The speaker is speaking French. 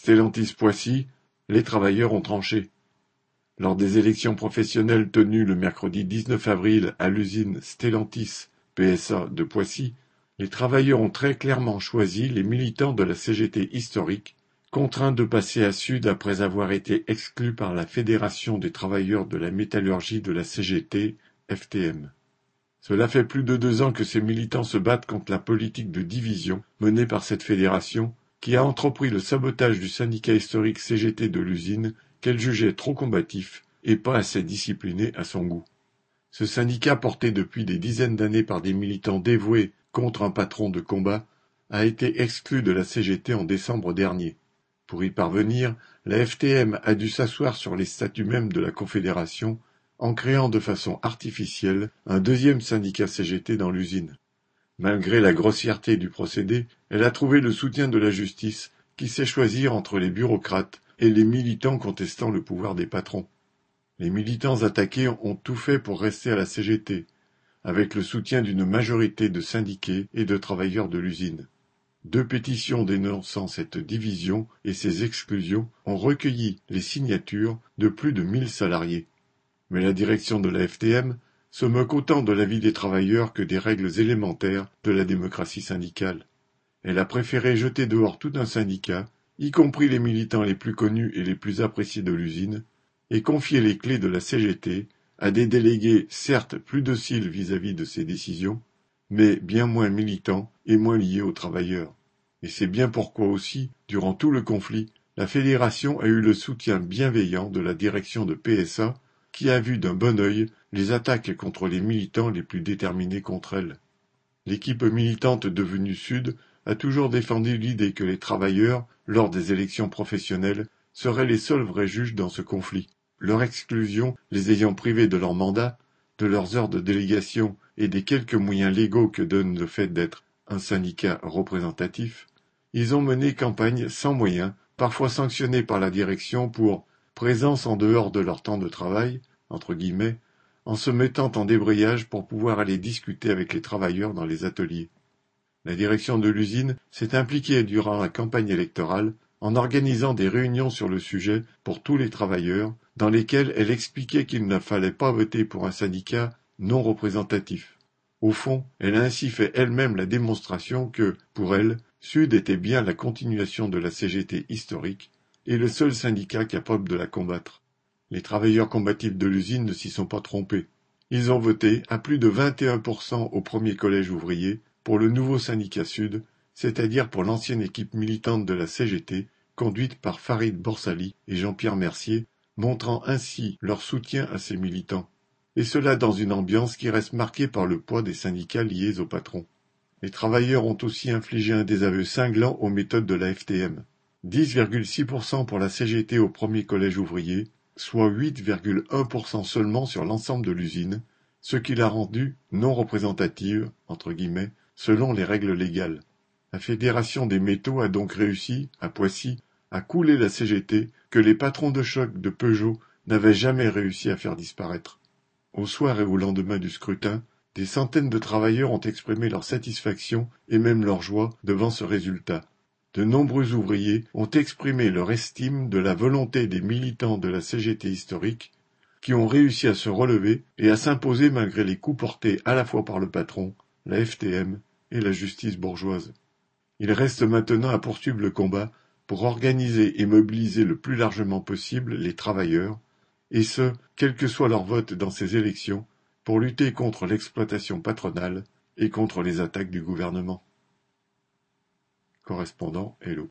Stellantis-Poissy, les travailleurs ont tranché. Lors des élections professionnelles tenues le mercredi 19 avril à l'usine Stellantis PSA de Poissy, les travailleurs ont très clairement choisi les militants de la CGT historique, contraints de passer à Sud après avoir été exclus par la Fédération des travailleurs de la métallurgie de la CGT, FTM. Cela fait plus de deux ans que ces militants se battent contre la politique de division menée par cette fédération, qui a entrepris le sabotage du syndicat historique CGT de l'usine, qu'elle jugeait trop combatif et pas assez discipliné à son goût. Ce syndicat, porté depuis des dizaines d'années par des militants dévoués contre un patron de combat, a été exclu de la CGT en décembre dernier. Pour y parvenir, la FTM a dû s'asseoir sur les statuts mêmes de la Confédération en créant de façon artificielle un deuxième syndicat CGT dans l'usine. Malgré la grossièreté du procédé, elle a trouvé le soutien de la justice, qui sait choisir entre les bureaucrates et les militants contestant le pouvoir des patrons. Les militants attaqués ont tout fait pour rester à la CGT, avec le soutien d'une majorité de syndiqués et de travailleurs de l'usine. Deux pétitions dénonçant cette division et ses exclusions ont recueilli les signatures de plus de mille salariés. Mais la direction de la FTM se moque autant de la vie des travailleurs que des règles élémentaires de la démocratie syndicale. Elle a préféré jeter dehors tout un syndicat, y compris les militants les plus connus et les plus appréciés de l'usine, et confier les clés de la CGT à des délégués certes plus dociles vis-à-vis de ses décisions, mais bien moins militants et moins liés aux travailleurs. Et c'est bien pourquoi aussi, durant tout le conflit, la fédération a eu le soutien bienveillant de la direction de PSA qui a vu d'un bon œil les attaques contre les militants les plus déterminés contre elle. L'équipe militante devenue Sud a toujours défendu l'idée que les travailleurs, lors des élections professionnelles, seraient les seuls vrais juges dans ce conflit. Leur exclusion les ayant privés de leur mandat, de leurs heures de délégation et des quelques moyens légaux que donne le fait d'être un syndicat représentatif, ils ont mené campagne sans moyens, parfois sanctionnés par la direction pour présence en dehors de leur temps de travail, entre guillemets, en se mettant en débrayage pour pouvoir aller discuter avec les travailleurs dans les ateliers. La direction de l'usine s'est impliquée durant la campagne électorale en organisant des réunions sur le sujet pour tous les travailleurs, dans lesquelles elle expliquait qu'il ne fallait pas voter pour un syndicat non représentatif. Au fond, elle a ainsi fait elle-même la démonstration que, pour elle, Sud était bien la continuation de la CGT historique et le seul syndicat capable de la combattre. Les travailleurs combatifs de l'usine ne s'y sont pas trompés. Ils ont voté à plus de 21% au premier collège ouvrier pour le nouveau syndicat Sud, c'est-à-dire pour l'ancienne équipe militante de la CGT, conduite par Farid Borsali et Jean-Pierre Mercier, montrant ainsi leur soutien à ces militants. Et cela dans une ambiance qui reste marquée par le poids des syndicats liés au patron. Les travailleurs ont aussi infligé un désaveu cinglant aux méthodes de la FTM. 10,6% pour la CGT au premier collège ouvrier, soit 8,1% seulement sur l'ensemble de l'usine, ce qui l'a rendue non représentative, entre guillemets, selon les règles légales. La Fédération des métaux a donc réussi, à Poissy, à couler la CGT que les patrons de choc de Peugeot n'avaient jamais réussi à faire disparaître. Au soir et au lendemain du scrutin, des centaines de travailleurs ont exprimé leur satisfaction et même leur joie devant ce résultat. De nombreux ouvriers ont exprimé leur estime de la volonté des militants de la CGT historique, qui ont réussi à se relever et à s'imposer malgré les coups portés à la fois par le patron, la FTM et la justice bourgeoise. Il reste maintenant à poursuivre le combat pour organiser et mobiliser le plus largement possible les travailleurs, et ce, quel que soit leur vote dans ces élections, pour lutter contre l'exploitation patronale et contre les attaques du gouvernement. Correspondant Hello